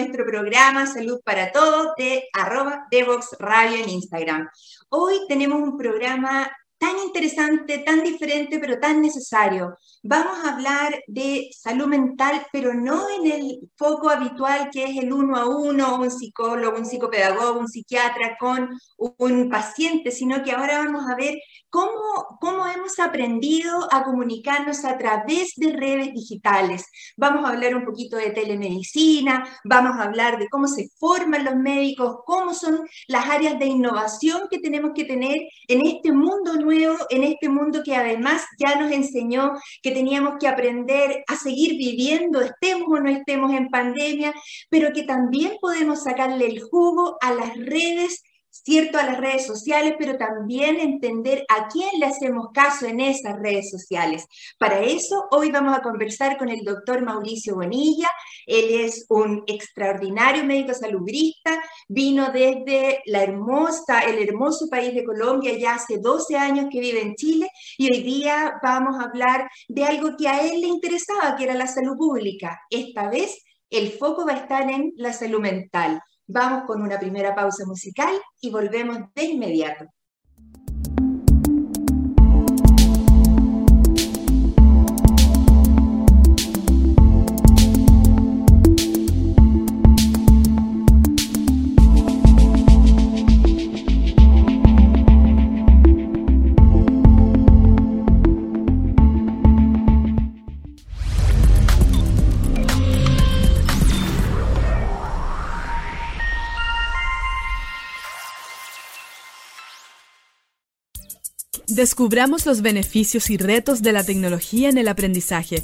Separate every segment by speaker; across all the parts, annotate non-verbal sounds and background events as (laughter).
Speaker 1: nuestro programa Salud para Todos de arroba Devox Radio en Instagram. Hoy tenemos un programa tan interesante, tan diferente, pero tan necesario. Vamos a hablar de salud mental, pero no en el foco habitual que es el uno a uno, un psicólogo, un psicopedagogo, un psiquiatra con un paciente, sino que ahora vamos a ver cómo, cómo hemos aprendido a comunicarnos a través de redes digitales. Vamos a hablar un poquito de telemedicina, vamos a hablar de cómo se forman los médicos, cómo son las áreas de innovación que tenemos que tener en este mundo nuevo, en este mundo que además ya nos enseñó que teníamos que aprender a seguir viviendo, estemos o no estemos en pandemia, pero que también podemos sacarle el jugo a las redes cierto a las redes sociales, pero también entender a quién le hacemos caso en esas redes sociales. Para eso, hoy vamos a conversar con el doctor Mauricio Bonilla. Él es un extraordinario médico salubrista, vino desde la hermosa, el hermoso país de Colombia, ya hace 12 años que vive en Chile, y hoy día vamos a hablar de algo que a él le interesaba, que era la salud pública. Esta vez el foco va a estar en la salud mental. Vamos con una primera pausa musical y volvemos de inmediato.
Speaker 2: Descubramos los beneficios y retos de la tecnología en el aprendizaje.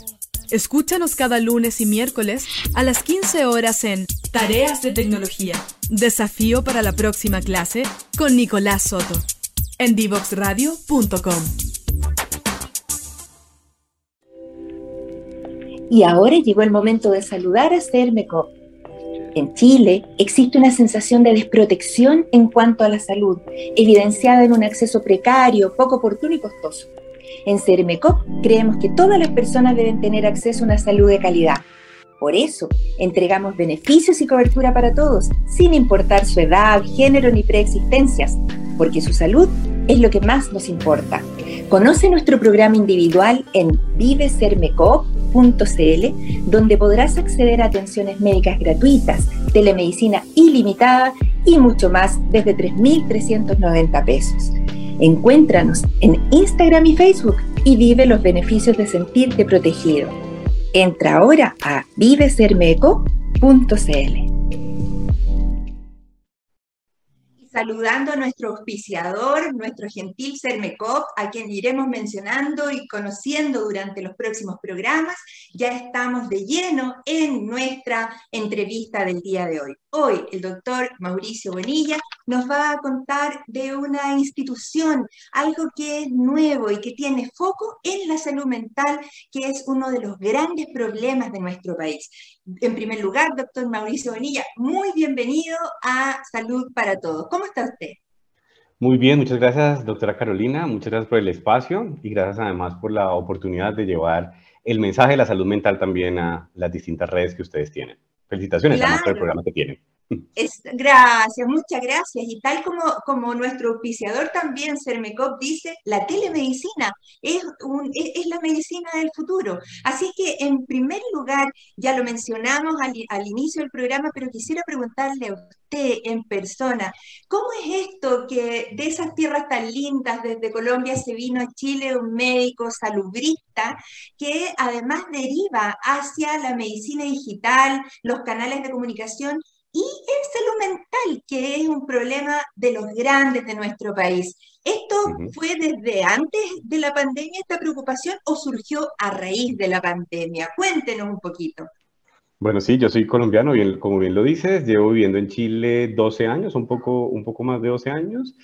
Speaker 2: Escúchanos cada lunes y miércoles a las 15 horas en Tareas de Tecnología. Desafío para la próxima clase con Nicolás Soto. En divoxradio.com.
Speaker 1: Y ahora llegó el momento de saludar a Cermeco en Chile existe una sensación de desprotección en cuanto a la salud, evidenciada en un acceso precario, poco oportuno y costoso. En CERMECOP creemos que todas las personas deben tener acceso a una salud de calidad. Por eso, entregamos beneficios y cobertura para todos, sin importar su edad, género ni preexistencias, porque su salud es lo que más nos importa. Conoce nuestro programa individual en donde podrás acceder a atenciones médicas gratuitas, telemedicina ilimitada y mucho más desde 3.390 pesos. Encuéntranos en Instagram y Facebook y vive los beneficios de sentirte protegido. Entra ahora a vivesermeco.cl. saludando a nuestro auspiciador, nuestro gentil Sermecop, a quien iremos mencionando y conociendo durante los próximos programas. Ya estamos de lleno en nuestra entrevista del día de hoy. Hoy el doctor Mauricio Bonilla nos va a contar de una institución, algo que es nuevo y que tiene foco en la salud mental, que es uno de los grandes problemas de nuestro país. En primer lugar, doctor Mauricio Bonilla, muy bienvenido a Salud para Todos. ¿Cómo está usted?
Speaker 3: Muy bien, muchas gracias, doctora Carolina. Muchas gracias por el espacio y gracias además por la oportunidad de llevar el mensaje de la salud mental también a las distintas redes que ustedes tienen. Felicitaciones por el programa que tienen.
Speaker 1: Gracias, muchas gracias. Y tal como, como nuestro auspiciador también, Cermecop, dice, la telemedicina es, un, es, la medicina del futuro. Así que, en primer lugar, ya lo mencionamos al, al inicio del programa, pero quisiera preguntarle a usted en persona, ¿cómo es esto que de esas tierras tan lindas desde Colombia se vino a Chile un médico salubrista que además deriva hacia la medicina digital, los canales de comunicación? Y el salud mental, que es un problema de los grandes de nuestro país. ¿Esto fue desde antes de la pandemia esta preocupación o surgió a raíz de la pandemia? Cuéntenos un poquito.
Speaker 3: Bueno, sí, yo soy colombiano, y como bien lo dices, llevo viviendo en Chile 12 años, un poco, un poco más de 12 años.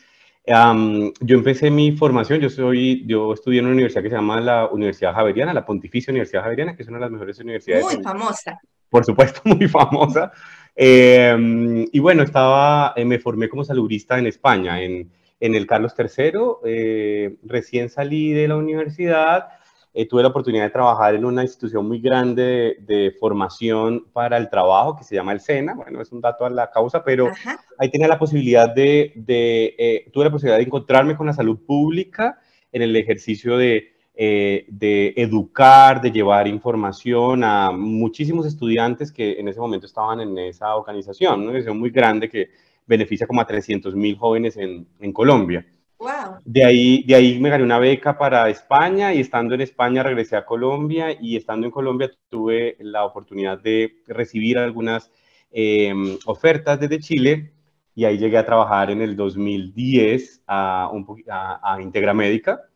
Speaker 3: yo empecé mi formación, yo, soy, yo estudié en una universidad que se llama la Universidad Javeriana, la Pontificia Universidad Javeriana, que es una de las mejores universidades.
Speaker 1: Muy famosa.
Speaker 3: Por supuesto, (laughs) muy famosa. Em, y bueno, estaba, eh, me formé como salubrista en España, en, en el Carlos III. Eh, recién salí de la universidad, eh, tuve la oportunidad de trabajar en una institución muy grande de, formación para el trabajo que se llama el SENA. Bueno, es un dato a la causa, pero ahí tenía la posibilidad de, de tuve la posibilidad de encontrarme con la salud pública en el ejercicio de eh, de educar, de llevar información a muchísimos estudiantes que en ese momento estaban en esa organización, una organización muy grande que beneficia como a 300 mil jóvenes en, en Colombia.
Speaker 1: Wow.
Speaker 3: De, ahí, de ahí me gané una beca para España y estando en España regresé a Colombia y estando en Colombia tuve la oportunidad de recibir algunas em, ofertas desde Chile y ahí llegué a trabajar en el 2010 a, un, a, a Integra Médica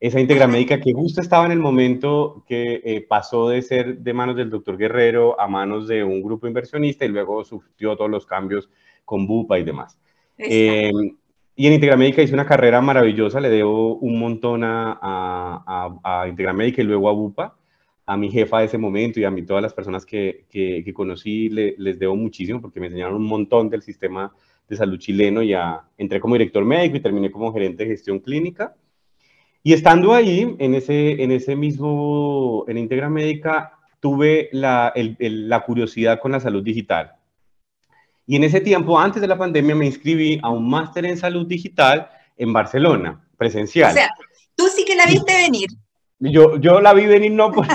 Speaker 3: esa íntegra médica que justo estaba en el momento que eh, pasó de ser de manos del doctor Guerrero a manos de un grupo inversionista y luego sufrió todos los cambios con Bupa y demás. Eh, y en Integra Médica hice una carrera maravillosa, le debo un montón a, a, a, Integra Médica y luego a Bupa, a mi jefa de ese momento y a mí todas las personas que, que, conocí les debo muchísimo porque me enseñaron un montón del sistema de salud chileno y entré como director médico y terminé como gerente de gestión clínica. Y estando ahí, en ese, en ese mismo, en Integra Médica, tuve la, la curiosidad con la salud digital. Y en ese tiempo, antes de la pandemia, me inscribí a un máster en salud digital en Barcelona, presencial.
Speaker 1: O sea, tú sí que la viste venir.
Speaker 3: Yo, yo la vi venir, no (laughs) por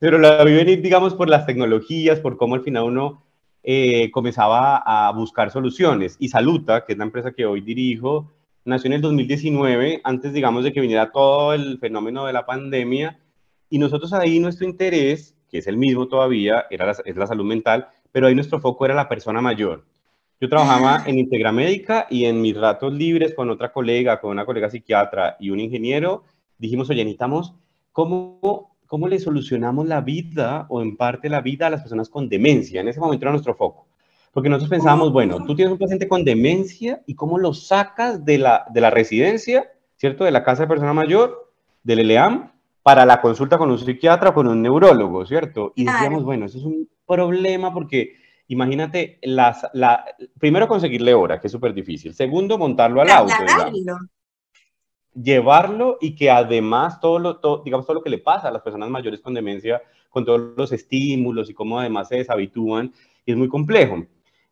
Speaker 3: pero la vi venir, digamos, por las tecnologías, por cómo al final uno eh, comenzaba a buscar soluciones. Y Saluta, que es la empresa que hoy dirijo, nació en el 2019, antes, digamos, de que viniera todo el fenómeno de la pandemia, y nosotros ahí nuestro interés, que es el mismo todavía, era es la salud mental, pero ahí nuestro foco era la persona mayor. Yo trabajaba en Integra Médica y en mis ratos libres con otra colega, con una colega psiquiatra y un ingeniero, dijimos, oye, necesitamos, ¿cómo, ¿cómo le solucionamos la vida o en parte la vida a las personas con demencia? En ese momento era nuestro foco. Porque nosotros pensábamos, bueno, tú tienes un paciente con demencia y cómo lo sacas de la, de la residencia, ¿cierto? De la casa de persona mayor, del ELEAM, para la consulta con un psiquiatra o con un neurólogo, ¿cierto? Y decíamos, bueno, eso es un problema porque imagínate, las, la, primero conseguirle hora, que es súper difícil. Segundo, montarlo al auto. Llevarlo y que además todo lo, todo, digamos, todo lo que le pasa a las personas mayores con demencia, con todos los estímulos y cómo además se deshabitúan, es muy complejo.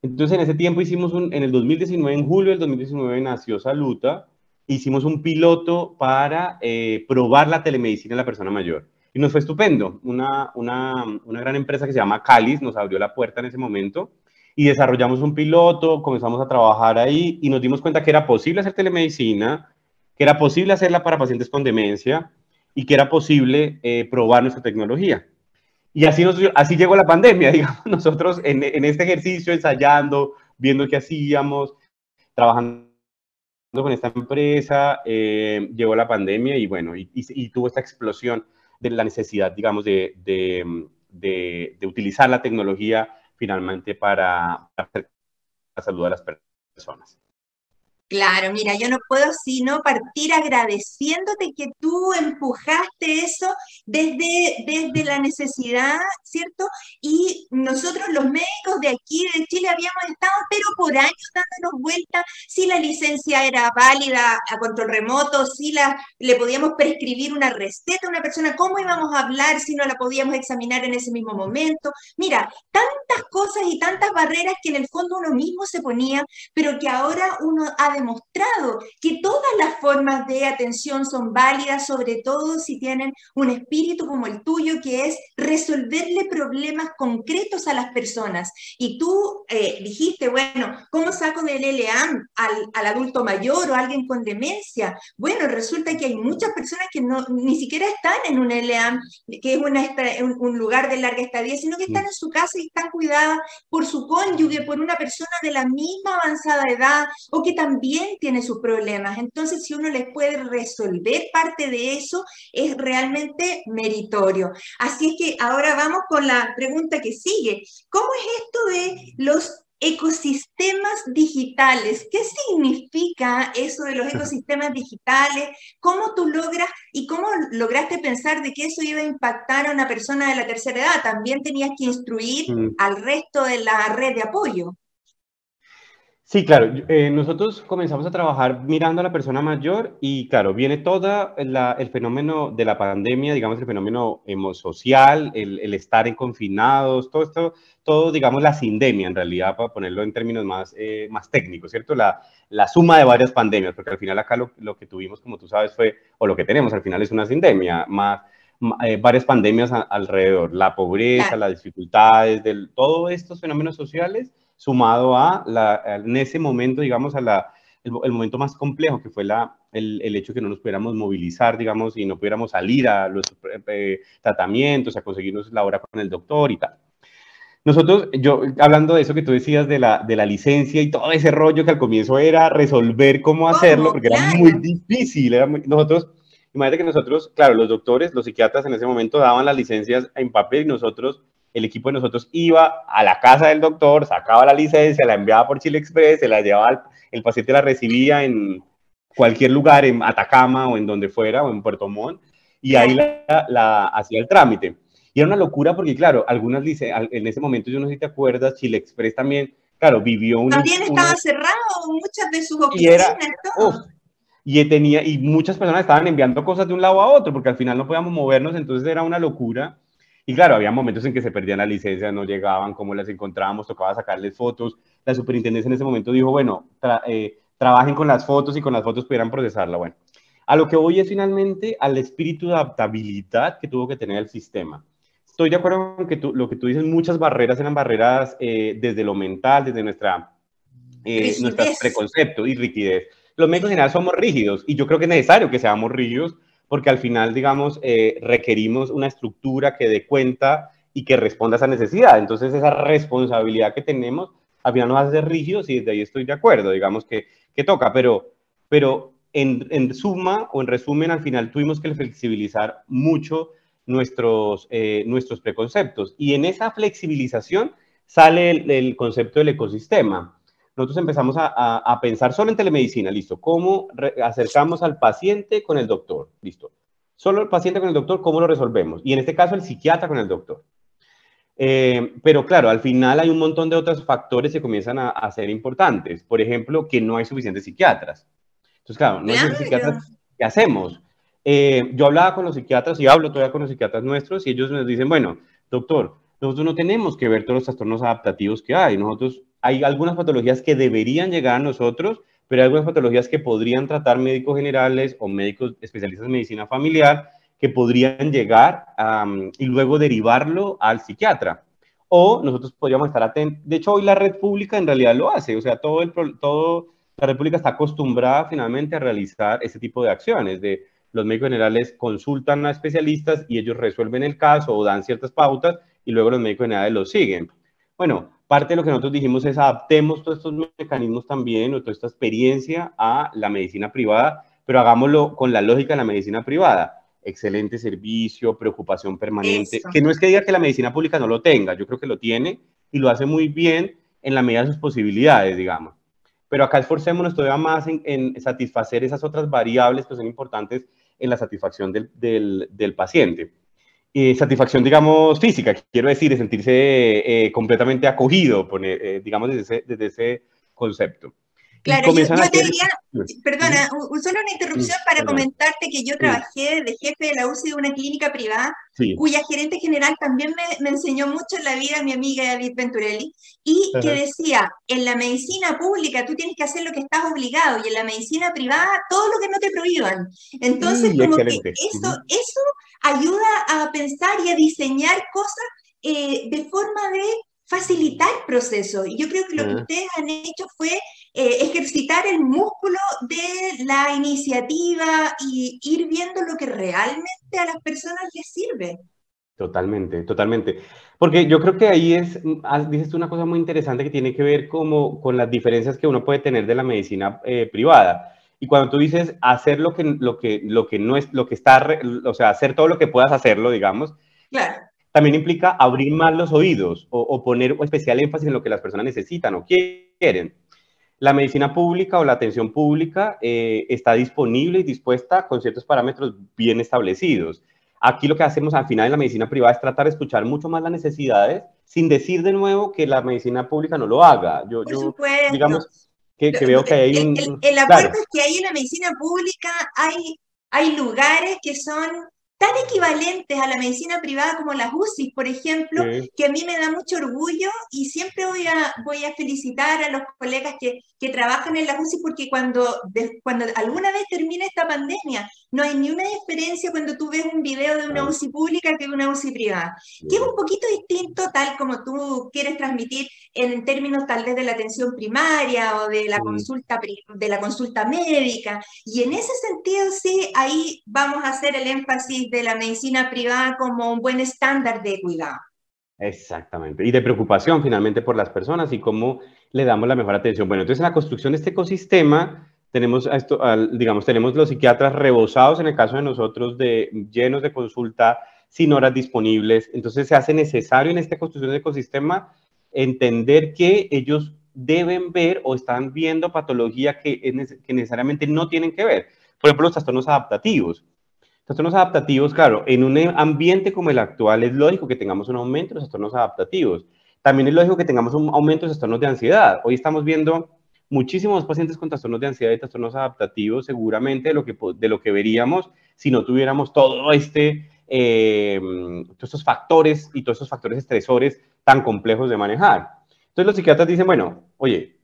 Speaker 3: Entonces, en ese tiempo hicimos un, en el 2019, en julio del 2019 nació Saluta, hicimos un piloto para eh, probar la telemedicina en la persona mayor. Y nos fue estupendo. Una, una, una gran empresa que se llama Calis nos abrió la puerta en ese momento y desarrollamos un piloto, comenzamos a trabajar ahí y nos dimos cuenta que era posible hacer telemedicina, que era posible hacerla para pacientes con demencia y que era posible eh, probar nuestra tecnología. Y así, nos, así llegó la pandemia, (laughs) digamos, nosotros en, en este ejercicio, ensayando, viendo qué hacíamos, trabajando con esta empresa, eh, llegó la pandemia y bueno, y, y, tuvo esta explosión de la necesidad, digamos, de, de, de, utilizar la tecnología finalmente para, para hacer la salud de las personas.
Speaker 1: Claro, mira, yo no puedo sino partir agradeciéndote que tú empujaste eso desde, desde la necesidad, ¿cierto? Y nosotros los médicos de aquí, de Chile, habíamos estado, pero por años dándonos vuelta si la licencia era válida a control remoto, si la, le podíamos prescribir una receta a una persona, cómo íbamos a hablar si no la podíamos examinar en ese mismo momento. Mira, tantas cosas y tantas barreras que en el fondo uno mismo se ponía, pero que ahora uno ha demostrado que todas las formas de atención son válidas, sobre todo si tienen un espíritu como el tuyo, que es resolverle problemas concretos a las personas. Y tú eh, dijiste, bueno, ¿cómo saco del LEAM al, al, adulto mayor o alguien con demencia? Bueno, resulta que hay muchas personas que no, ni siquiera están en un LEAM, que es una, un, un lugar de larga estadía, sino que están en su casa y están cuidadas por su cónyuge, por una persona de la misma avanzada edad o que también tiene sus problemas. Entonces, si uno les puede resolver parte de eso, es realmente meritorio. Así es que ahora vamos con la pregunta que sigue. ¿Cómo es esto de los ecosistemas digitales. ¿Qué significa eso de los ecosistemas digitales? ¿Cómo tú logras y cómo lograste pensar de que eso iba a impactar a una persona de la tercera edad? También tenías que instruir mm. al resto de la red de apoyo.
Speaker 3: Sí, claro. Eh, nosotros comenzamos a trabajar mirando a la persona mayor y, claro, viene todo el fenómeno de la pandemia, digamos, el fenómeno social, el, estar en confinados, todo esto, todo, digamos, la sindemia, en realidad, para ponerlo en términos más, eh, más técnicos, ¿cierto? La, la, suma de varias pandemias, porque al final acá lo, lo, que tuvimos, como tú sabes, fue, o lo que tenemos al final es una sindemia, más, eh, varias pandemias alrededor, la pobreza, las dificultades, del, todos estos fenómenos sociales sumado a, la, en ese momento, digamos, a la, el, momento más complejo, que fue la, el, el, hecho que no nos pudiéramos movilizar, digamos, y no pudiéramos salir a los eh, tratamientos, a conseguirnos la hora con el doctor y tal. Nosotros, yo, hablando de eso que tú decías de la, de la licencia y todo ese rollo que al comienzo era resolver cómo hacerlo, porque era muy difícil. Era nosotros, imagínate que nosotros, claro, los doctores, los psiquiatras en ese momento daban las licencias en papel y nosotros el equipo de nosotros iba a la casa del doctor, sacaba la licencia, la enviaba por Chile Express, se la llevaba, el paciente la recibía en cualquier lugar, en Atacama o en donde fuera, o en Puerto Montt, y ahí la, hacía el trámite. Y era una locura porque, claro, algunas en ese momento, yo no sé si te acuerdas, Chile Express también, claro, vivió un...
Speaker 1: También estaba cerrado muchas de sus oficinas.
Speaker 3: Y, y, tenía, y muchas personas estaban enviando cosas de un lado a otro, porque al final no podíamos movernos, entonces era una locura. Y claro, había momentos en que se perdían las licencias, no llegaban, cómo las encontrábamos, tocaba sacarles fotos. La superintendencia en ese momento dijo, bueno, eh, trabajen con las fotos y con las fotos pudieran procesarla. Bueno, a lo que voy es finalmente al espíritu de adaptabilidad que tuvo que tener el sistema. Estoy de acuerdo con que tú, lo que tú dices, muchas barreras eran barreras eh, desde lo mental, desde nuestra, eh, nuestro preconcepto y rigidez. Los médicos en general somos rígidos y yo creo que es necesario que seamos rígidos porque al final, digamos, eh, requerimos una estructura que dé cuenta y que responda a esa necesidad. Entonces, esa responsabilidad que tenemos, al final nos hace rígidos y desde ahí estoy de acuerdo, digamos que, que toca, pero, pero en, suma o en resumen, al final tuvimos que flexibilizar mucho nuestros, eh, nuestros preconceptos. Y en esa flexibilización sale el concepto del ecosistema nosotros empezamos a, pensar solo en telemedicina, listo, cómo acercamos al paciente con el doctor, listo. Solo el paciente con el doctor, ¿cómo lo resolvemos? Y en este caso el psiquiatra con el doctor. Eh, pero claro, al final hay un montón de otros factores que comienzan a, ser importantes. Por ejemplo, que no hay suficientes psiquiatras. Entonces, claro, no hay suficientes psiquiatras. ¿Qué hacemos? Eh, yo hablaba con los psiquiatras y hablo todavía con los psiquiatras nuestros y ellos nos dicen, bueno, doctor, nosotros no tenemos que ver todos los trastornos adaptativos que hay. Nosotros hay algunas patologías que deberían llegar a nosotros, pero hay algunas patologías que podrían tratar médicos generales o médicos especialistas en medicina familiar que podrían llegar y luego derivarlo al psiquiatra. O nosotros podríamos estar atentos. De hecho, hoy la red pública en realidad lo hace. O sea, todo el, todo, la red pública está acostumbrada finalmente a realizar ese tipo de acciones. De los médicos generales consultan a especialistas y ellos resuelven el caso o dan ciertas pautas y luego los médicos generales lo siguen. Bueno, parte de lo que nosotros dijimos es adaptemos todos estos mecanismos también o toda esta experiencia a la medicina privada, pero hagámoslo con la lógica de la medicina privada. Excelente servicio, preocupación permanente, que no es que diga que la medicina pública no lo tenga, yo creo que lo tiene y lo hace muy bien en la medida de sus posibilidades, digamos. Pero acá esforcémonos todavía más en, satisfacer esas otras variables que son importantes en la satisfacción del, del, del paciente satisfacción, digamos, física, quiero decir, de sentirse eh, completamente acogido, eh, digamos, desde ese, desde ese concepto.
Speaker 1: Claro, yo, te diría, perdona, solo una interrupción para comentarte que yo trabajé de jefe de la UCI de una clínica privada, cuya gerente general también me, me, enseñó mucho en la vida, mi amiga David Venturelli, y que decía, en la medicina pública tú tienes que hacer lo que estás obligado, y en la medicina privada todo lo que no te prohíban. Entonces, como que eso, eso ayuda a pensar y a diseñar cosas eh, de forma de facilitar el proceso. Y yo creo que lo que ah. ustedes han hecho fue eh, ejercitar el músculo de la iniciativa y ir viendo lo que realmente a las personas les sirve.
Speaker 3: Totalmente, totalmente. Porque yo creo que ahí es, dices tú una cosa muy interesante que tiene que ver como con las diferencias que uno puede tener de la medicina eh, privada. Y cuando tú dices hacer lo que, lo que, lo que no es, lo que está, o sea, hacer todo lo que puedas hacerlo, digamos, claro. también implica abrir más los oídos o, poner especial énfasis en lo que las personas necesitan o quieren. La medicina pública o la atención pública eh, está disponible y dispuesta con ciertos parámetros bien establecidos. Aquí lo que hacemos al final en la medicina privada es tratar de escuchar mucho más las necesidades sin decir de nuevo que la medicina pública no lo haga.
Speaker 1: Yo, yo
Speaker 3: digamos que, veo que hay un...
Speaker 1: El, el, acuerdo es que ahí en la medicina pública hay, hay lugares que son tan equivalentes a la medicina privada como las UCI, por ejemplo, que a mí me da mucho orgullo y siempre voy a, voy a felicitar a los colegas que, que trabajan en las UCI porque cuando, cuando alguna vez termine esta pandemia, no hay ni una diferencia cuando tú ves un video de una UCI pública que de una UCI privada, que es un poquito distinto tal como tú quieres transmitir en términos tal vez de la atención primaria o de la, consulta, de la consulta médica. Y en ese sentido, sí, ahí vamos a hacer el énfasis de la medicina privada como un buen estándar de cuidado.
Speaker 3: Exactamente. Y de preocupación finalmente por las personas y cómo le damos la mejor atención. Bueno, entonces en la construcción de este ecosistema tenemos, esto, digamos, tenemos los psiquiatras rebosados en el caso de nosotros de llenos de consulta sin horas disponibles. Entonces se hace necesario en esta construcción de ecosistema entender que ellos deben ver o están viendo patología que, que necesariamente no tienen que ver. Por ejemplo, los trastornos adaptativos Trastornos adaptativos, claro, en un ambiente como el actual es lógico que tengamos un aumento de los trastornos adaptativos. También es lógico que tengamos un aumento de trastornos de ansiedad. Hoy estamos viendo muchísimos pacientes con trastornos de ansiedad y trastornos adaptativos, seguramente de lo que, de lo que veríamos si no tuviéramos todo este, eh, todos estos factores y todos estos factores estresores tan complejos de manejar. Entonces los psiquiatras dicen, bueno, oye,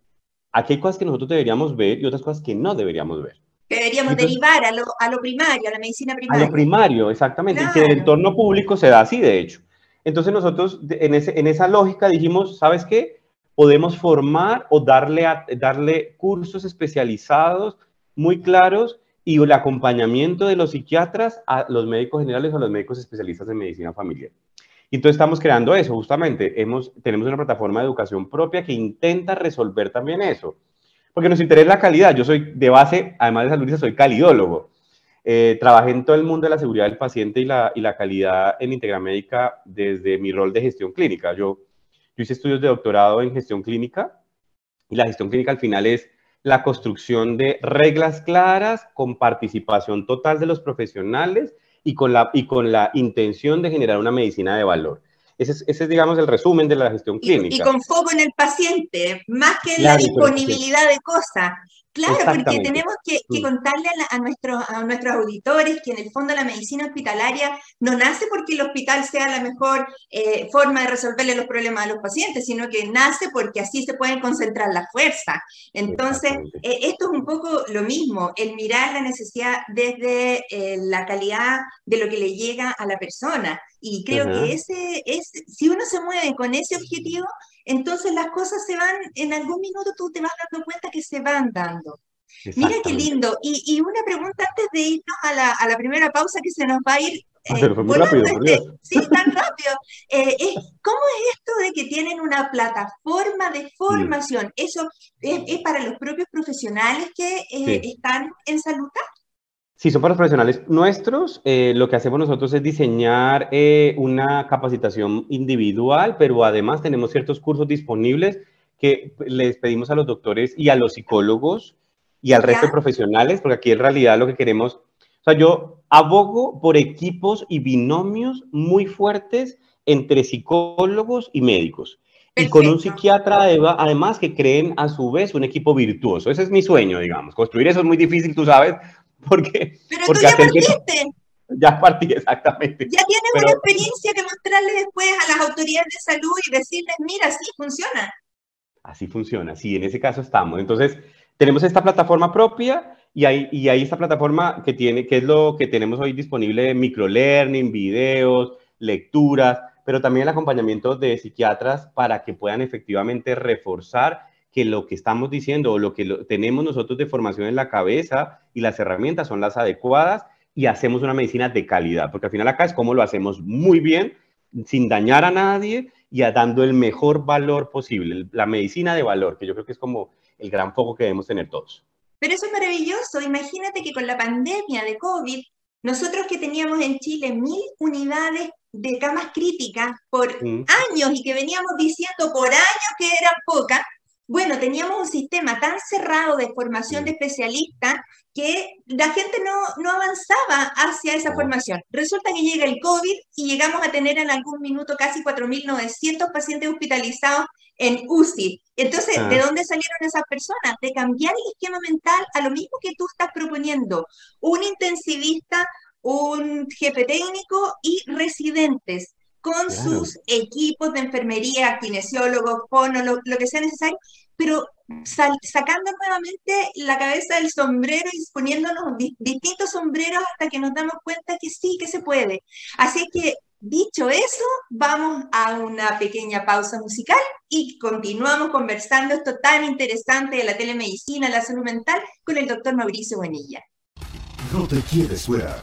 Speaker 3: aquí hay cosas que nosotros deberíamos ver y otras cosas que no deberíamos ver.
Speaker 1: Deberíamos derivar a lo, a lo, primario, a la medicina primaria.
Speaker 3: A lo primario, exactamente. Y que el entorno público se da así, de hecho. Entonces nosotros en, ese, en esa lógica dijimos, ¿sabes qué? Podemos formar o darle, darle cursos especializados muy claros y el acompañamiento de los psiquiatras a los médicos generales o a los médicos especialistas en medicina familiar. Y entonces estamos creando eso, justamente. Hemos, tenemos una plataforma de educación propia que intenta resolver también eso porque nos interesa la calidad. Yo soy de base, además de salud, soy calidólogo. Eh, trabajé en todo el mundo de la seguridad del paciente y la, y la calidad en Integramédica desde mi rol de gestión clínica. Yo, yo hice estudios de doctorado en gestión clínica y la gestión clínica al final es la construcción de reglas claras con participación total de los profesionales y con la, y con la intención de generar una medicina de valor. Ese es, digamos, el resumen de la gestión clínica.
Speaker 1: Y, con foco en el paciente, más que en la disponibilidad de cosas. Claro, porque tenemos que, contarle a, nuestros, a nuestros auditores que en el fondo la medicina hospitalaria no nace porque el hospital sea la mejor eh, forma de resolverle los problemas a los pacientes, sino que nace porque así se pueden concentrar las fuerzas. Entonces, eh, esto es un poco lo mismo, el mirar la necesidad desde eh, la calidad de lo que le llega a la persona. Y creo que ese es, si uno se mueve con ese objetivo, entonces las cosas se van, en algún minuto tú te vas dando cuenta que se van dando. Mira qué lindo. Y, y, una pregunta antes de irnos a la, a la, primera pausa que se nos va a ir.
Speaker 3: Ah, eh, rápido,
Speaker 1: este, sí, tan rápido. (laughs) Eh, ¿Cómo es esto de que tienen una plataforma de formación? ¿Eso es, para los propios profesionales que eh, están en salud?
Speaker 3: Sí, son para los profesionales nuestros. Eh, lo que hacemos nosotros es diseñar eh, una capacitación individual, pero además tenemos ciertos cursos disponibles que les pedimos a los doctores y a los psicólogos y al resto de profesionales, porque aquí en realidad lo que queremos, o sea, yo abogo por equipos y binomios muy fuertes entre psicólogos y médicos. Y con un psiquiatra además que creen a su vez un equipo virtuoso. Ese es mi sueño, digamos. Construir eso es muy difícil, tú sabes, (laughs) porque,
Speaker 1: Pero
Speaker 3: porque
Speaker 1: tú ya partiste. (laughs)
Speaker 3: ya partí, exactamente.
Speaker 1: Ya tienes una experiencia que mostrarle después a las autoridades de salud y decirles, mira, sí funciona.
Speaker 3: Así funciona, sí, en ese caso estamos. Entonces, tenemos esta plataforma propia y hay, y hay esta plataforma que tiene, que es lo que tenemos hoy disponible, microlearning, videos, lecturas, pero también el acompañamiento de psiquiatras para que puedan efectivamente reforzar que lo que estamos diciendo o lo que tenemos nosotros de formación en la cabeza y las herramientas son las adecuadas y hacemos una medicina de calidad, porque al final acá es como lo hacemos muy bien, sin dañar a nadie y dando el mejor valor posible, la medicina de valor, que yo creo que es como el gran foco que debemos tener todos.
Speaker 1: Pero eso es maravilloso, imagínate que con la pandemia de COVID, nosotros que teníamos en Chile mil unidades de camas críticas por mm. años y que veníamos diciendo por años que eran pocas, bueno, teníamos un sistema tan cerrado de formación de especialistas que la gente no, no avanzaba hacia esa formación. Resulta que llega el COVID y llegamos a tener en algún minuto casi 4.900 pacientes hospitalizados en UCI. Entonces, ¿de ah. dónde salieron esas personas? De cambiar el esquema mental a lo mismo que tú estás proponiendo. Un intensivista, un jefe técnico y residentes con sus equipos de enfermería, kinesiólogos, fono, lo, que sea necesario, pero sacando nuevamente la cabeza del sombrero y poniéndonos distintos sombreros hasta que nos damos cuenta que sí, que se puede. Así que, dicho eso, vamos a una pequeña pausa musical y continuamos conversando esto tan interesante de la telemedicina, la salud mental, con el doctor Mauricio Buenilla.
Speaker 4: No te quieres fuera.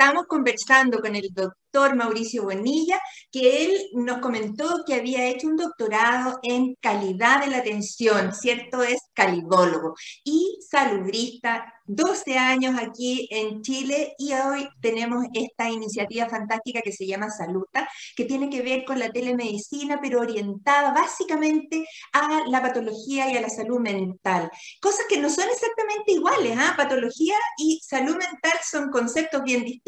Speaker 1: Estamos conversando con el doctor Mauricio Bonilla, que él nos comentó que había hecho un doctorado en calidad de la atención, ¿cierto? Es calidólogo y salubrista 12 años aquí en Chile y hoy tenemos esta iniciativa fantástica que se llama Saluta, que tiene que ver con la telemedicina, pero orientada básicamente a la patología y a la salud mental. Cosas que no son exactamente iguales, ¿ah? Patología y salud mental son conceptos bien distintos,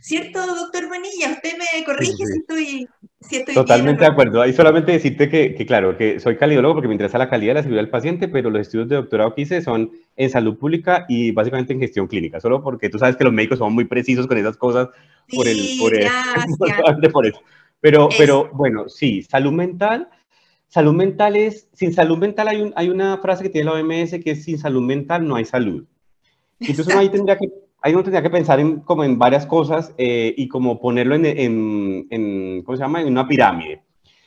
Speaker 1: ¿cierto, doctor Bonilla? Usted me corrige si estoy
Speaker 3: Totalmente de acuerdo. Ahí solamente decirte que, que, claro, que soy calidólogo porque me interesa la calidad de la seguridad del paciente, pero los estudios de doctorado que hice son en salud pública y básicamente en gestión clínica, solo porque tú sabes que los médicos son muy precisos con esas cosas por el, por, el, (laughs) por eso. Pero, pero bueno, sí, salud mental. Salud mental es, sin salud mental hay, un, hay una frase que tiene la OMS que es sin salud mental no hay salud. Entonces uno ahí tendría que ahí uno tendría que pensar en, como en varias cosas eh, y como ponerlo en, en, en, ¿cómo se llama? En una pirámide.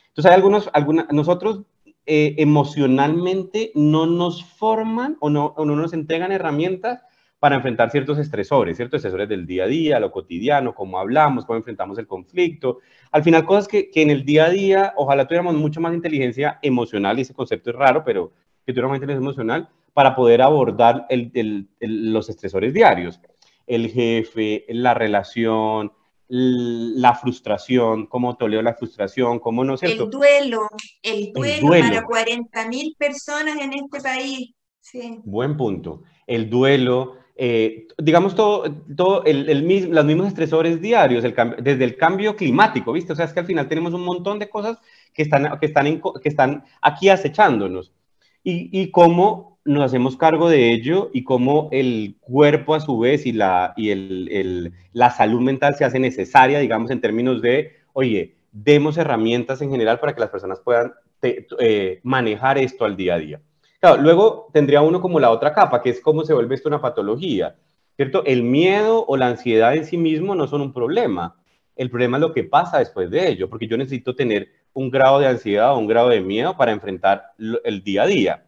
Speaker 3: Entonces hay algunos, alguna, nosotros eh, emocionalmente no nos forman o no, o no nos entregan herramientas para enfrentar ciertos estresores, ciertos estresores del día a día, lo cotidiano, cómo hablamos, cómo enfrentamos el conflicto. Al final, cosas que, que en el día a día, ojalá tuviéramos mucho más inteligencia emocional, y ese concepto es raro, pero que tuviéramos inteligencia emocional para poder abordar el, el, los estresores diarios el jefe, la relación, la frustración, cómo toleo la frustración, cómo no sé.
Speaker 1: El duelo, el duelo, para 40 mil personas en este país. Sí.
Speaker 3: Buen punto. El duelo, eh, digamos, todo, todo el, el, los mismos estresores diarios, el, desde el cambio climático, ¿viste? O sea, es que al final tenemos un montón de cosas que están, que están, que están aquí acechándonos. Y, y cómo nos hacemos cargo de ello y cómo el cuerpo a su vez y la, y el, la salud mental se hace necesaria, digamos, en términos de, oye, demos herramientas en general para que las personas puedan eh, manejar esto al día a día. Luego tendría uno como la otra capa, que es cómo se vuelve esto una patología, ¿cierto? El miedo o la ansiedad en sí mismo no son un problema. El problema es lo que pasa después de ello, porque yo necesito tener un grado de ansiedad o un grado de miedo para enfrentar el día a día.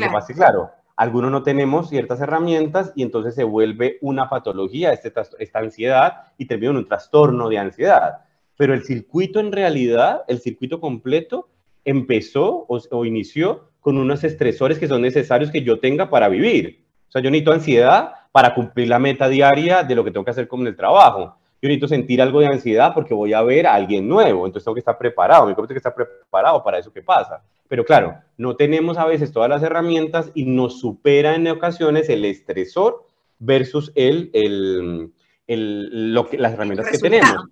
Speaker 3: Lo que pasa es claro, algunos no tenemos ciertas herramientas y entonces se vuelve una patología este, esta ansiedad y termina en un trastorno de ansiedad. Pero el circuito en realidad, el circuito completo, empezó o, inició con unos estresores que son necesarios que yo tenga para vivir. O sea, yo necesito ansiedad para cumplir la meta diaria de lo que tengo que hacer con el trabajo. Yo necesito sentir algo de ansiedad porque voy a ver a alguien nuevo, entonces tengo que estar preparado, mi cuerpo tiene que estar preparado para eso que pasa. Pero claro, no tenemos a veces todas las herramientas y nos supera en ocasiones el estresor versus el, el, el lo que, las herramientas que tenemos.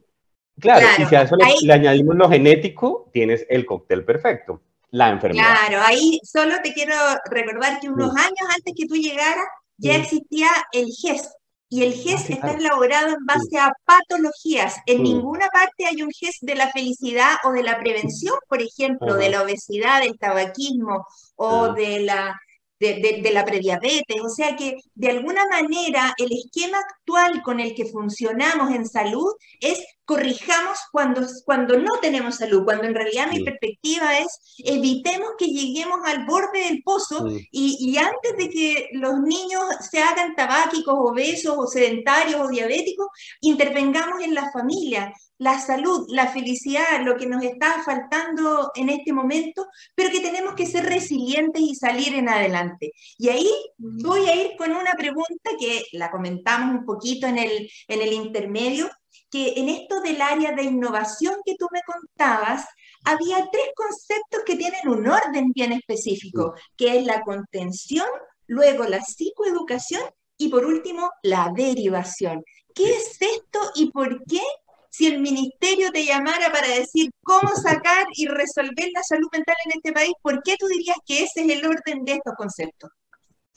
Speaker 3: Claro, y si a eso le, añadimos lo genético, tienes el cóctel perfecto, la enfermedad.
Speaker 1: Claro, ahí solo te quiero recordar que unos años antes que tú llegaras ya existía el GES, y el GES está elaborado en base a patologías. En ninguna parte hay un GES de la felicidad o de la prevención, por ejemplo, de la obesidad, del tabaquismo o de la de, la prediabetes. O sea que de alguna manera el esquema actual con el que funcionamos en salud es corrijamos cuando, cuando no tenemos salud, cuando en realidad mi perspectiva es evitemos que lleguemos al borde del pozo y, y, antes de que los niños se hagan tabáquicos, obesos o sedentarios o diabéticos, intervengamos en la familia la salud, la felicidad, lo que nos está faltando en este momento, pero que tenemos que ser resilientes y salir en adelante. Y ahí voy a ir con una pregunta que la comentamos un poquito en el, en el intermedio, que en esto del área de innovación que tú me contabas, había tres conceptos que tienen un orden bien específico, que es la contención, luego la psicoeducación y por último la derivación. ¿Qué es esto y por qué si el ministerio te llamara para decir cómo (laughs) sacar y resolver la salud mental en este país, ¿por qué tú dirías que ese es el orden de estos conceptos?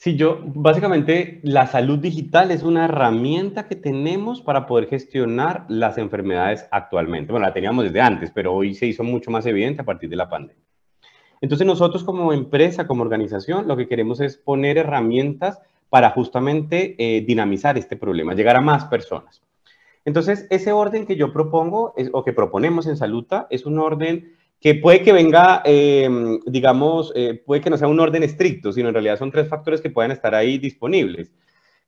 Speaker 3: Sí, yo, básicamente, la salud digital es una herramienta que tenemos para poder gestionar las enfermedades actualmente. Bueno, la teníamos desde antes, pero hoy se hizo mucho más evidente a partir de la pandemia. Entonces, nosotros como empresa, como organización, lo que queremos es poner herramientas para justamente eh, dinamizar este problema, llegar a más personas. Entonces, ese orden que yo propongo o que proponemos en Saluta es un orden que puede que venga, em, digamos, eh, puede que no sea un orden estricto, sino en realidad son tres factores que pueden estar ahí disponibles.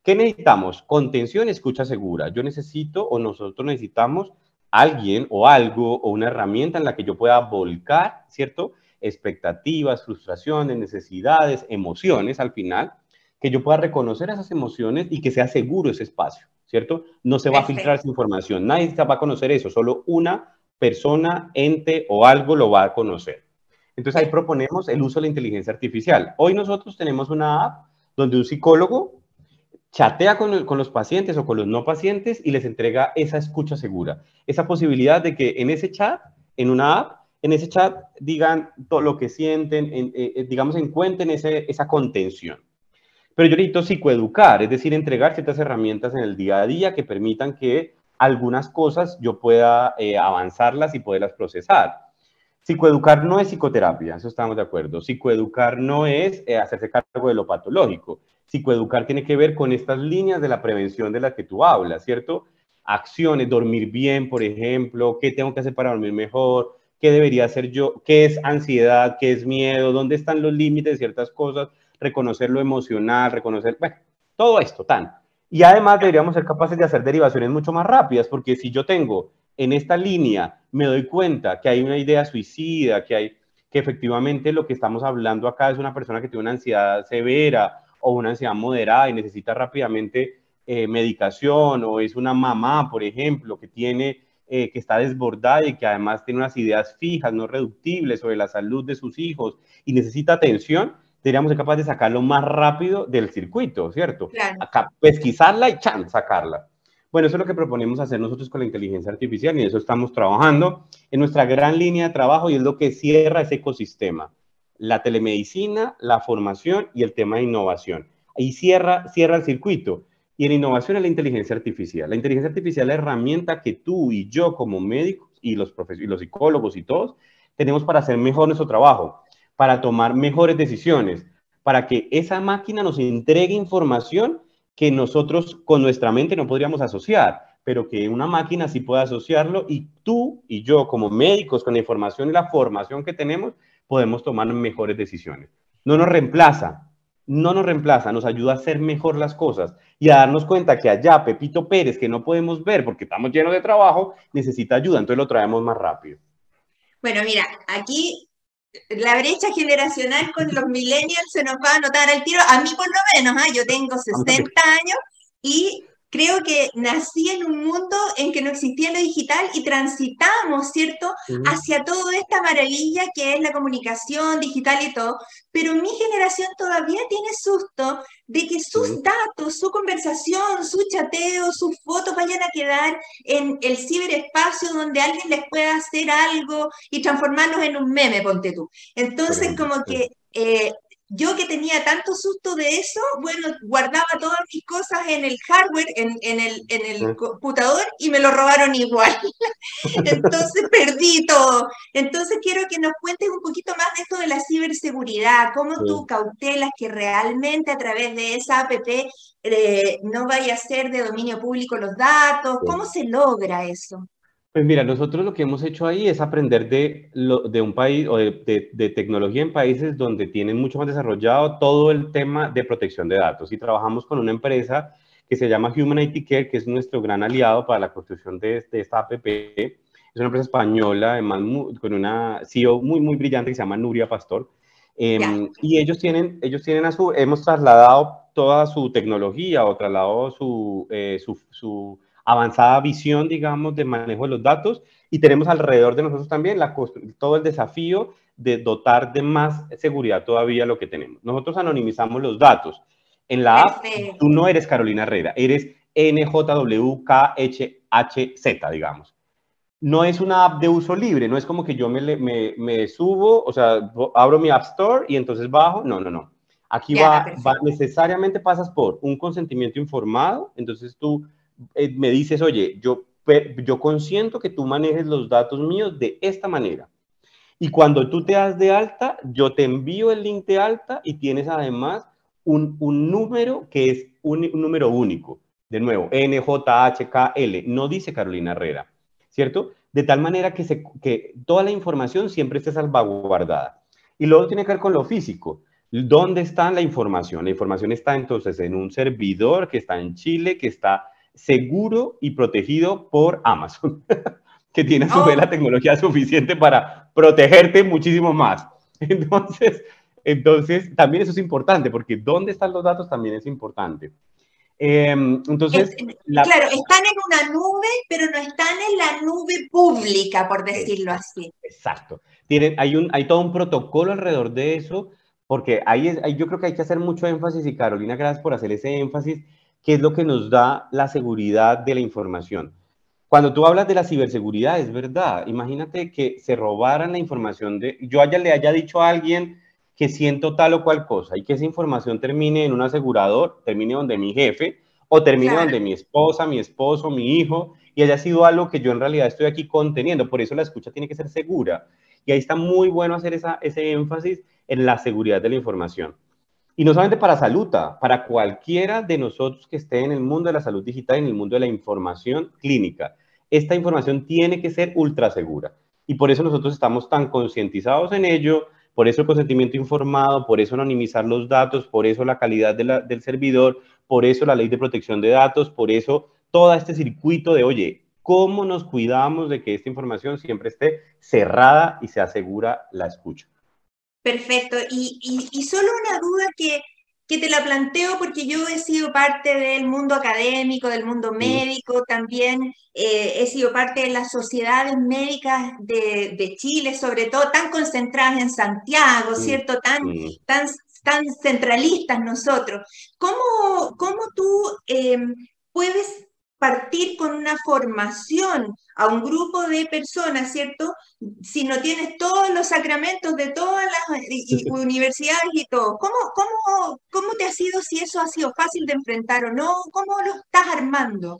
Speaker 3: ¿Qué necesitamos? Contención y escucha segura. Yo necesito o nosotros necesitamos alguien o algo o una herramienta en la que yo pueda volcar, ¿cierto? Expectativas, frustraciones, necesidades, emociones al final, que yo pueda reconocer esas emociones y que sea seguro ese espacio. ¿cierto? No se va a filtrar esa información, nadie va a conocer eso, solo una persona, ente o algo lo va a conocer. Entonces ahí proponemos el uso de la inteligencia artificial. Hoy nosotros tenemos una app donde un psicólogo chatea con, los pacientes o con los no pacientes y les entrega esa escucha segura, esa posibilidad de que en ese chat, en una app, en ese chat digan todo lo que sienten, en, eh, eh, digamos, encuentren esa contención. Pero yo necesito psicoeducar, es decir, entregar ciertas herramientas en el día a día que permitan que algunas cosas yo pueda eh, avanzarlas y poderlas procesar. Psicoeducar no es psicoterapia, eso estamos de acuerdo. Psicoeducar no es eh, hacerse cargo de lo patológico. Psicoeducar tiene que ver con estas líneas de la prevención de las que tú hablas, ¿cierto? Acciones, dormir bien, por ejemplo, qué tengo que hacer para dormir mejor, qué debería hacer yo, qué es ansiedad, qué es miedo, dónde están los límites de ciertas cosas reconocer lo emocional, reconocer, bueno, todo esto, tan. Y además deberíamos ser capaces de hacer derivaciones mucho más rápidas, porque si yo tengo en esta línea, me doy cuenta que hay una idea suicida, que hay que efectivamente lo que estamos hablando acá es una persona que tiene una ansiedad severa o una ansiedad moderada y necesita rápidamente eh, medicación, o es una mamá, por ejemplo, que tiene eh, que está desbordada y que además tiene unas ideas fijas, no reductibles sobre la salud de sus hijos y necesita atención, deberíamos ser capaces de sacarlo más rápido del circuito, ¿cierto? Claro. Acá, pesquisarla y chan, sacarla. Bueno, eso es lo que proponemos hacer nosotros con la inteligencia artificial y eso estamos trabajando en nuestra gran línea de trabajo y es lo que cierra ese ecosistema. La telemedicina, la formación y el tema de innovación. Ahí cierra, cierra el circuito. Y en innovación es la inteligencia artificial. La inteligencia artificial es la herramienta que tú y yo como médicos y los, y los psicólogos y todos tenemos para hacer mejor nuestro trabajo para tomar mejores decisiones, para que esa máquina nos entregue información que nosotros con nuestra mente no podríamos asociar, pero que una máquina sí pueda asociarlo y tú y yo como médicos con la información y la formación que tenemos podemos tomar mejores decisiones. No nos reemplaza, no nos reemplaza, nos ayuda a hacer mejor las cosas y a darnos cuenta que allá Pepito Pérez, que no podemos ver porque estamos llenos de trabajo, necesita ayuda, entonces lo traemos más rápido.
Speaker 1: Bueno, mira, aquí la brecha generacional con los millennials se nos va a notar al tiro, a mí por lo menos, ¿ah? yo tengo 60 años y creo que nací en un mundo en que no existía lo digital y transitamos, ¿cierto?, hacia toda esta maravilla que es la comunicación digital y todo, pero mi generación todavía tiene susto de que sus datos, su conversación, su chateo, sus fotos vayan a quedar en el ciberespacio donde alguien les pueda hacer algo y transformarlos en un meme, ponte tú. Entonces, como que... Eh, yo que tenía tanto susto de eso, bueno, guardaba todas mis cosas en el hardware, en, el, en el computador y me lo robaron igual. (laughs) Entonces perdí todo. Entonces quiero que nos cuentes un poquito más de esto de la ciberseguridad, cómo tú cautelas que realmente a través de esa app eh, no vaya a ser de dominio público los datos, cómo se logra eso.
Speaker 3: Pues mira, nosotros lo que hemos hecho ahí es aprender de, de un país o de, de, tecnología en países donde tienen mucho más desarrollado todo el tema de protección de datos. Y trabajamos con una empresa que se llama Human IT Care, que es nuestro gran aliado para la construcción de, esta APP. Es una empresa española, además con una CEO muy, muy brillante que se llama Nuria Pastor. Em, y ellos tienen, ellos tienen a su, hemos trasladado toda su tecnología o trasladado su, eh, su, su avanzada visión, digamos, de manejo de los datos y tenemos alrededor de nosotros también la, todo el desafío de dotar de más seguridad todavía lo que tenemos. Nosotros anonimizamos los datos. En la app, tú no eres Carolina Herrera, eres NJWKHZ, digamos. No es una app de uso libre, no es como que yo me, me, me subo, o sea, abro mi App Store y entonces bajo. No, no, no. Aquí va, va, necesariamente pasas por un consentimiento informado, entonces tú eh, me dices, oye, yo, yo consiento que tú manejes los datos míos de esta manera. Y cuando tú te das de alta, yo te envío el link de alta y tienes además un, un número que es un, número único. De nuevo, NJHKL, no dice Carolina Herrera, ¿cierto? De tal manera que, se, que toda la información siempre esté salvaguardada. Y luego tiene que ver con lo físico. ¿Dónde está la información? La información está entonces en un servidor que está en Chile, que está seguro y protegido por Amazon, (laughs) que tiene a su vez la oh. tecnología suficiente para protegerte muchísimo más. (laughs) Entonces, entonces, también eso es importante, porque dónde están los datos también es importante. Em, entonces,
Speaker 1: claro, están en una nube, pero no están en la nube pública, por decirlo así.
Speaker 3: Exacto. Tienen, hay, un, hay todo un protocolo alrededor de eso, porque ahí, es, ahí yo creo que hay que hacer mucho énfasis, y Carolina, gracias por hacer ese énfasis, ¿Qué es lo que nos da la seguridad de la información. Cuando tú hablas de la ciberseguridad, es verdad. Imagínate que se robaran la información de, yo haya, le haya dicho a alguien que siento tal o cual cosa y que esa información termine en un asegurador, termine donde mi jefe o termine donde mi esposa, mi esposo, mi hijo y haya sido algo que yo en realidad estoy aquí conteniendo. Por eso la escucha tiene que ser segura. Y ahí está muy bueno hacer esa, ese énfasis en la seguridad de la información. Y no solamente para Saluta, para cualquiera de nosotros que esté en el mundo de la salud digital, en el mundo de la información clínica. Esta información tiene que ser ultra segura. Y por eso nosotros estamos tan concientizados en ello, por eso el consentimiento informado, por eso anonimizar los datos, por eso la calidad del servidor, por eso la ley de protección de datos, por eso todo este circuito de, oye, ¿cómo nos cuidamos de que esta información siempre esté cerrada y se asegura la escucha?
Speaker 1: Perfecto. Y, y, solo una duda que, que, te la planteo porque yo he sido parte del mundo académico, del mundo médico, también eh, he sido parte de las sociedades médicas de, de, Chile, sobre todo tan concentradas en Santiago, ¿cierto? Tan, tan, tan centralistas nosotros. ¿Cómo, cómo tú em, puedes partir con una formación a un grupo de personas, ¿cierto? Si no tienes todos los sacramentos de todas las universidades y todo, ¿cómo, cómo, ¿cómo te ha sido si eso ha sido fácil de enfrentar o no? ¿Cómo lo estás armando?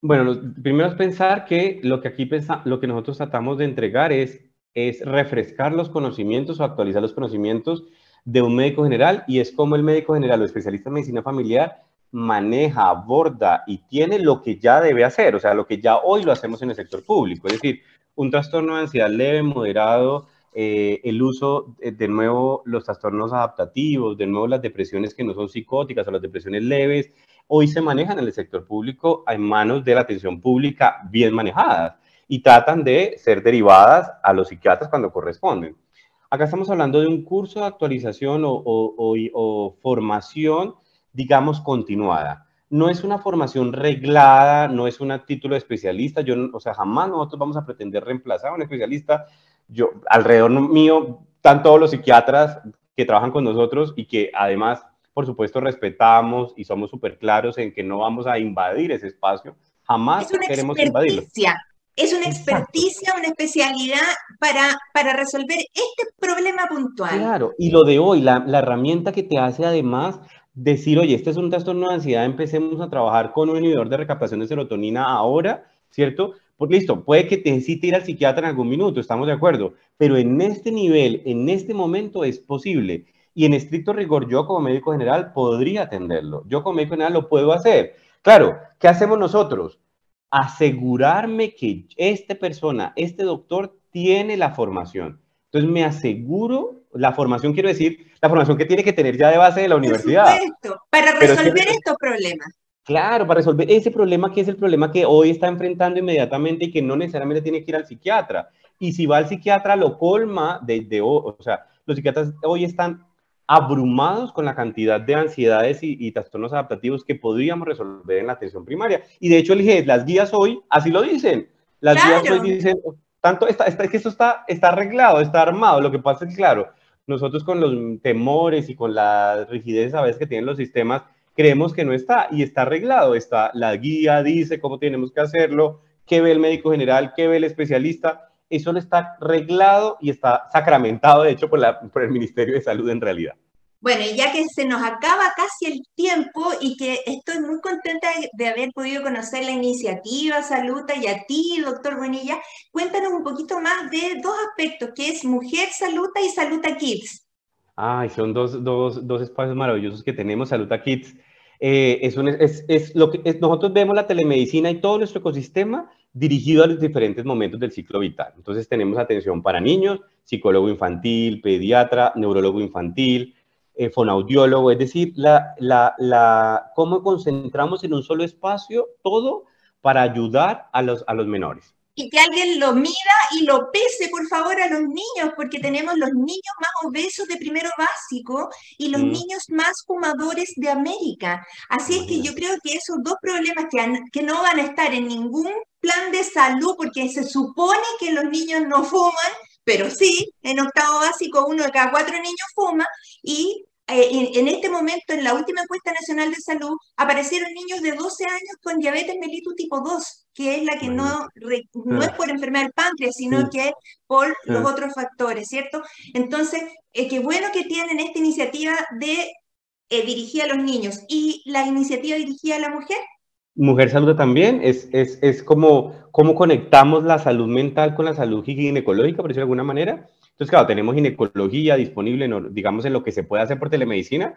Speaker 3: Bueno, primero es pensar que lo que aquí pensa, lo que nosotros tratamos de entregar es, es refrescar los conocimientos o actualizar los conocimientos de un médico general y es como el médico general o especialista en medicina familiar maneja, aborda y tiene lo que ya debe hacer, o sea, lo que ya hoy lo hacemos en el sector público, es decir, un trastorno de ansiedad leve, moderado, eh, el uso, de nuevo, los trastornos adaptativos, de nuevo, las depresiones que no son psicóticas o las depresiones leves, hoy se manejan en el sector público en manos de la atención pública bien manejadas y tratan de ser derivadas a los psiquiatras cuando corresponden. Acá estamos hablando de un curso de actualización o formación digamos, continuada. No es una formación reglada, no es un título de especialista. Yo, o sea, jamás nosotros vamos a pretender reemplazar a un especialista. Yo, alrededor mío, están todos los psiquiatras que trabajan con nosotros y que además, por supuesto, respetamos y somos súper claros en que no vamos a invadir ese espacio. Jamás queremos invadirlo.
Speaker 1: Es una experticia, una especialidad para, para resolver este problema puntual.
Speaker 3: Claro, y lo de hoy, la, la herramienta que te hace además decir, oye, este es un trastorno de ansiedad, empecemos a trabajar con un inhibidor de recaptación de serotonina ahora, ¿cierto? Pues listo, puede que te necesite ir al psiquiatra en algún minuto, estamos de acuerdo, pero en este nivel, en este momento es posible. Y en estricto rigor, yo como médico general podría atenderlo. Yo como médico general lo puedo hacer. Claro, ¿qué hacemos nosotros? Asegurarme que esta persona, este doctor, tiene la formación. Entonces me aseguro, la formación quiero decir, la formación que tiene que tener ya de base de la universidad.
Speaker 1: para resolver estos problemas.
Speaker 3: Claro, para resolver ese problema que es el problema que hoy está enfrentando inmediatamente y que no necesariamente tiene que ir al psiquiatra. Y si va al psiquiatra, lo colma desde, o sea, los psiquiatras hoy están abrumados con la cantidad de ansiedades y, trastornos adaptativos que podríamos resolver en la atención primaria. Y de hecho, el las guías hoy así lo dicen. Las guías hoy dicen, tanto, está, está, que esto está, está arreglado, está armado. Lo que pasa es que, claro, nosotros con los temores y con la rigidez a veces que tienen los sistemas, creemos que no está y está arreglado. Está la guía, dice cómo tenemos que hacerlo, qué ve el médico general, qué ve el especialista. Eso no está arreglado y está sacramentado, de hecho, por, la, por el Ministerio de Salud en realidad.
Speaker 1: Bueno, y ya que se nos acaba casi el tiempo y que estoy muy contenta de haber podido conocer la iniciativa Saluta y a ti, doctor Bonilla, cuéntanos un poquito más de dos aspectos, que es Mujer Saluta y Saluta Kids.
Speaker 3: Ay, son dos, dos, dos espacios maravillosos que tenemos, Saluta Kids. Eh, es, lo que nosotros vemos la telemedicina y todo nuestro ecosistema dirigido a los diferentes momentos del ciclo vital. Entonces tenemos atención para niños, psicólogo infantil, pediatra, neurólogo infantil, eh, fonaudiólogo, es decir, la, la, la, cómo concentramos en un solo espacio todo para ayudar a los, a los menores.
Speaker 1: Y que alguien lo mida y lo pese, por favor, a los niños, porque tenemos los niños más obesos de primero básico y los mm. niños más fumadores de América. Así es que yo creo que esos dos problemas que, que no van a estar en ningún plan de salud, porque se supone que los niños no fuman, pero sí, en octavo básico uno de cada cuatro niños fuma y eh, en, este momento, en la última encuesta nacional de salud, aparecieron niños de 12 años con diabetes mellitus tipo 2, que es la que no, no es por enfermedad del páncreas, sino que es por los otros factores, ¿cierto? Entonces, eh, qué bueno que tienen esta iniciativa de eh, dirigir a los niños y la iniciativa dirigida a la mujer.
Speaker 3: Mujer Salud también, es, es, es como cómo conectamos la salud mental con la salud ginecológica, por decirlo de alguna manera. Entonces, claro, tenemos ginecología disponible, digamos, en lo que se puede hacer por telemedicina.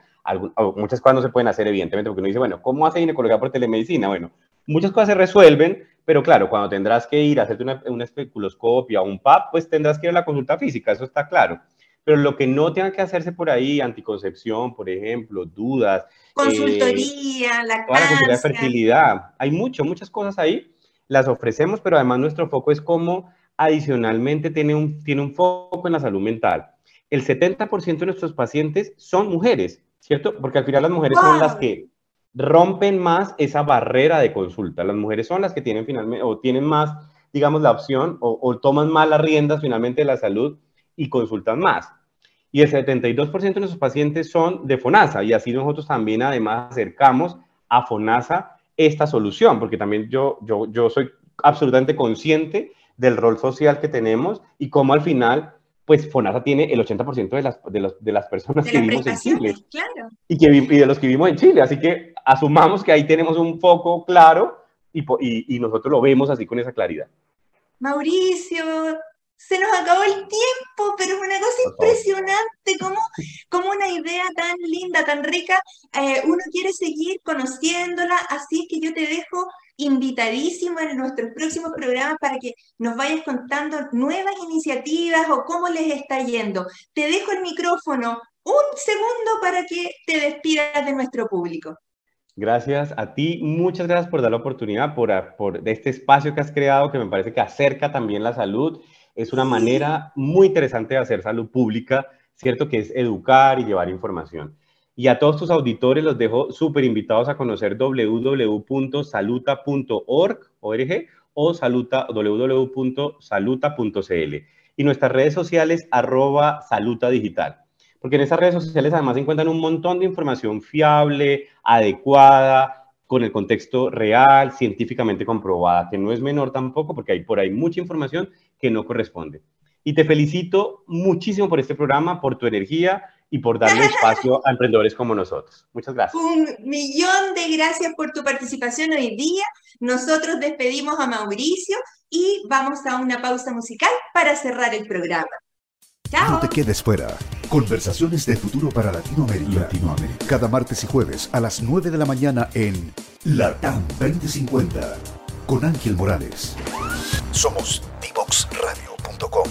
Speaker 3: muchas cosas no se pueden hacer, evidentemente, porque uno dice, bueno, ¿cómo hace ginecología por telemedicina? Bueno, muchas cosas se resuelven, pero claro, cuando tendrás que ir a hacerte una, una especuloscopia o un PAP, pues tendrás que ir a la consulta física, eso está claro. Pero lo que no tenga que hacerse por ahí, anticoncepción, por ejemplo, dudas.
Speaker 1: Consultoría, eh, la consultoría
Speaker 3: de fertilidad. Hay mucho, muchas cosas ahí, las ofrecemos, pero además nuestro foco es cómo adicionalmente tiene un, tiene un foco en la salud mental. El 70% de nuestros pacientes son mujeres, ¿cierto? Porque al final las mujeres son las que rompen más esa barrera de consulta. Las mujeres son las que tienen finalmente, o tienen más, digamos, la opción, o, toman más las riendas finalmente de la salud y consultan más. Y el 72% de nuestros pacientes son de FONASA, y así nosotros también además acercamos a FONASA esta solución, porque también yo, yo, yo soy absolutamente consciente del rol social que tenemos y cómo al final, pues FONASA tiene el 80% de las, de, de las personas que vivimos en Chile. Y, que, y de los que vivimos en Chile. Así que asumamos que ahí tenemos un foco claro y, y, y nosotros lo vemos así con esa claridad.
Speaker 1: Mauricio, se nos acabó el tiempo, pero es una cosa impresionante, como, como una idea tan linda, tan rica, eh, uno quiere seguir conociéndola, así es que yo te dejo invitadísimo en nuestros próximos programas para que nos vayas contando nuevas iniciativas o cómo les está yendo. Te dejo el micrófono un segundo para que te despidas de nuestro público.
Speaker 3: Gracias a ti, muchas gracias por dar la oportunidad, por, por este espacio que has creado, que me parece que acerca también la salud. Es una manera muy interesante de hacer salud pública, ¿cierto? Que es educar y llevar información. Y a todos tus auditores los dejo súper invitados a conocer www.saluta.org o saluta, www.saluta.cl y nuestras redes sociales arroba saluta digital. Porque en esas redes sociales además se encuentran un montón de información fiable, adecuada, con el contexto real, científicamente comprobada, que no es menor tampoco, porque hay por ahí mucha información que no corresponde. Y te felicito muchísimo por este programa, por tu energía y por darle (laughs) espacio a emprendedores como nosotros. Muchas gracias.
Speaker 1: Un millón de gracias por tu participación hoy día. Nosotros despedimos a Mauricio y vamos a una pausa musical para cerrar el programa. Chao.
Speaker 4: No te quedes fuera. Conversaciones de futuro para Latinoamérica. Latinoamérica. Cada martes y jueves a las 9 de la mañana en Latam 2050 con Ángel Morales. Somos divoxradio.com.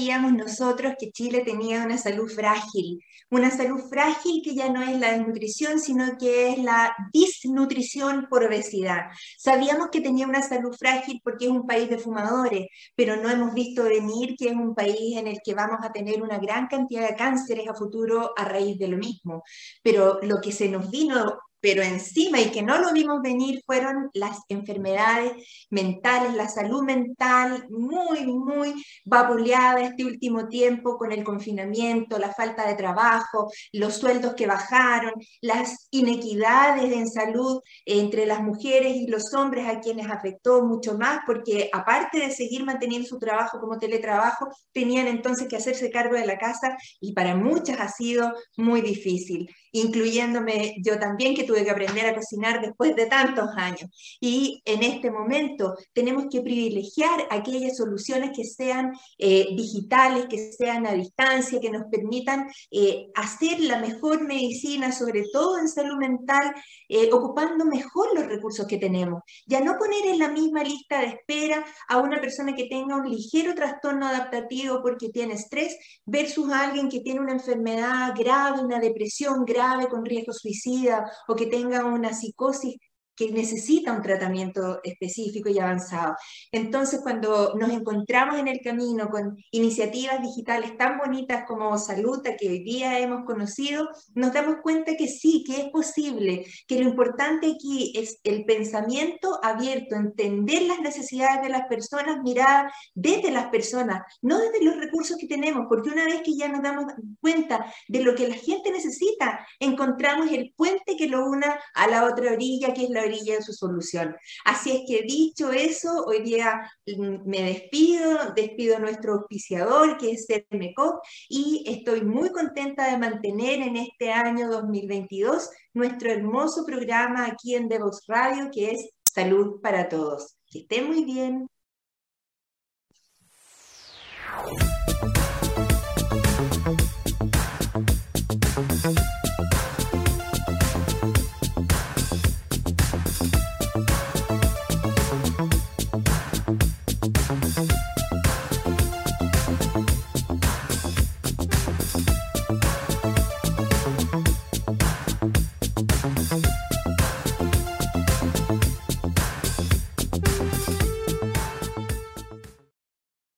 Speaker 1: sabíamos nosotros que Chile tenía una salud frágil, una salud frágil que ya no es la desnutrición, sino que es la disnutrición por obesidad. Sabíamos que tenía una salud frágil porque es un país de fumadores, pero no hemos visto venir que es un país en el que vamos a tener una gran cantidad de cánceres a futuro a raíz de lo mismo. Pero lo que se nos vino pero encima y que no lo vimos venir fueron las enfermedades mentales, la salud mental muy, muy vapuleada este último tiempo con el confinamiento, la falta de trabajo, los sueldos que bajaron, las inequidades en salud entre las mujeres y los hombres a quienes afectó mucho más, porque aparte de seguir manteniendo su trabajo como teletrabajo, tenían entonces que hacerse cargo de la casa y para muchas ha sido muy difícil, incluyéndome yo también que tuve que aprender a cocinar después de tantos años. Y en este momento tenemos que privilegiar aquellas soluciones que sean eh, digitales, que sean a distancia, que nos permitan eh, hacer la mejor medicina, sobre todo en salud mental, eh, ocupando mejor los recursos que tenemos. Ya no poner en la misma lista de espera a una persona que tenga un ligero trastorno adaptativo porque tiene estrés versus a alguien que tiene una enfermedad grave, una depresión grave con riesgo suicida o que tenga una psicosis que necesita un tratamiento específico y avanzado. Entonces, cuando nos encontramos en el camino con iniciativas digitales tan bonitas como Saluta, que hoy día hemos conocido, nos damos cuenta que sí, que es posible, que lo importante aquí es el pensamiento abierto, entender las necesidades de las personas, mirar desde las personas, no desde los recursos que tenemos, porque una vez que ya nos damos cuenta de lo que la gente necesita, encontramos el puente que lo una a la otra orilla, que es la en su solución. Así es que dicho eso, hoy día mm, me despido, despido a nuestro auspiciador que es CERMECOP y estoy muy contenta de mantener en este año 2022 nuestro hermoso programa aquí en Devox Radio que es Salud para Todos. Que estén muy bien.